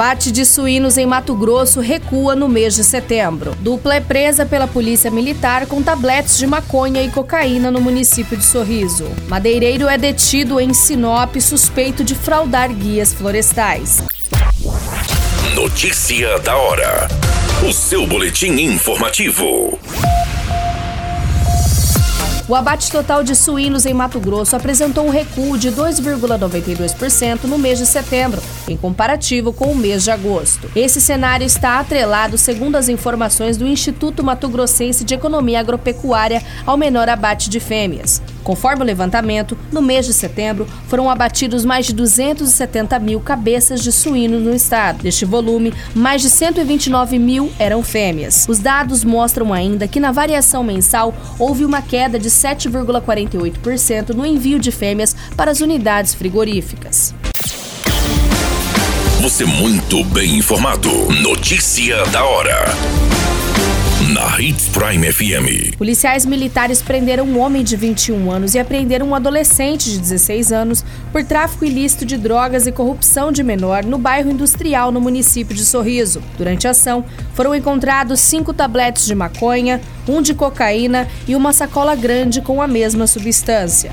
Bate de suínos em Mato Grosso recua no mês de setembro. Dupla é presa pela polícia militar com tabletes de maconha e cocaína no município de Sorriso. Madeireiro é detido em Sinop suspeito de fraudar guias florestais. Notícia da hora. O seu boletim informativo. O abate total de suínos em Mato Grosso apresentou um recuo de 2,92% no mês de setembro, em comparativo com o mês de agosto. Esse cenário está atrelado, segundo as informações do Instituto Mato Grossense de Economia Agropecuária, ao menor abate de fêmeas. Conforme o levantamento, no mês de setembro foram abatidos mais de 270 mil cabeças de suínos no estado. Deste volume, mais de 129 mil eram fêmeas. Os dados mostram ainda que na variação mensal houve uma queda de 7,48% no envio de fêmeas para as unidades frigoríficas. Você muito bem informado. Notícia da hora na Hits Prime FM. Policiais militares prenderam um homem de 21 anos e apreenderam um adolescente de 16 anos por tráfico ilícito de drogas e corrupção de menor no bairro industrial no município de Sorriso. Durante a ação, foram encontrados cinco tabletes de maconha, um de cocaína e uma sacola grande com a mesma substância.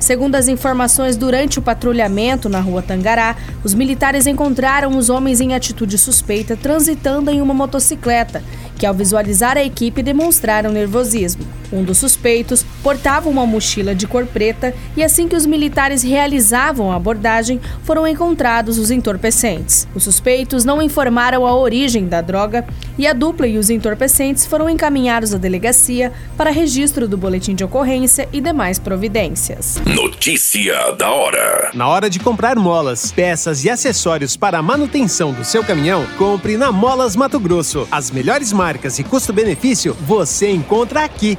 Segundo as informações, durante o patrulhamento na rua Tangará, os militares encontraram os homens em atitude suspeita transitando em uma motocicleta que, ao visualizar a equipe, demonstraram nervosismo. Um dos suspeitos portava uma mochila de cor preta e, assim que os militares realizavam a abordagem, foram encontrados os entorpecentes. Os suspeitos não informaram a origem da droga e a dupla e os entorpecentes foram encaminhados à delegacia para registro do boletim de ocorrência e demais providências. Notícia da hora: Na hora de comprar molas, peças e acessórios para a manutenção do seu caminhão, compre na Molas Mato Grosso. As melhores marcas e custo-benefício você encontra aqui.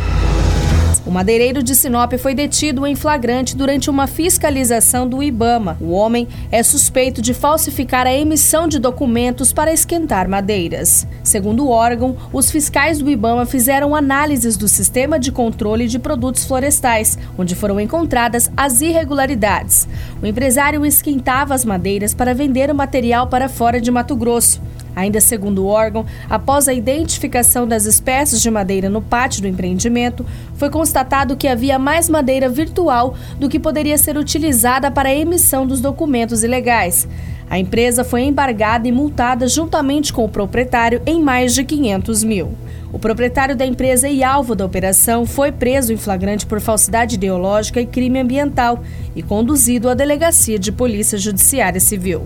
O madeireiro de Sinop foi detido em flagrante durante uma fiscalização do Ibama. O homem é suspeito de falsificar a emissão de documentos para esquentar madeiras. Segundo o órgão, os fiscais do Ibama fizeram análises do sistema de controle de produtos florestais, onde foram encontradas as irregularidades. O empresário esquentava as madeiras para vender o material para fora de Mato Grosso. Ainda segundo o órgão, após a identificação das espécies de madeira no pátio do empreendimento, foi constatado que havia mais madeira virtual do que poderia ser utilizada para a emissão dos documentos ilegais. A empresa foi embargada e multada juntamente com o proprietário em mais de 500 mil. O proprietário da empresa e alvo da operação foi preso em flagrante por falsidade ideológica e crime ambiental e conduzido à delegacia de Polícia Judiciária Civil.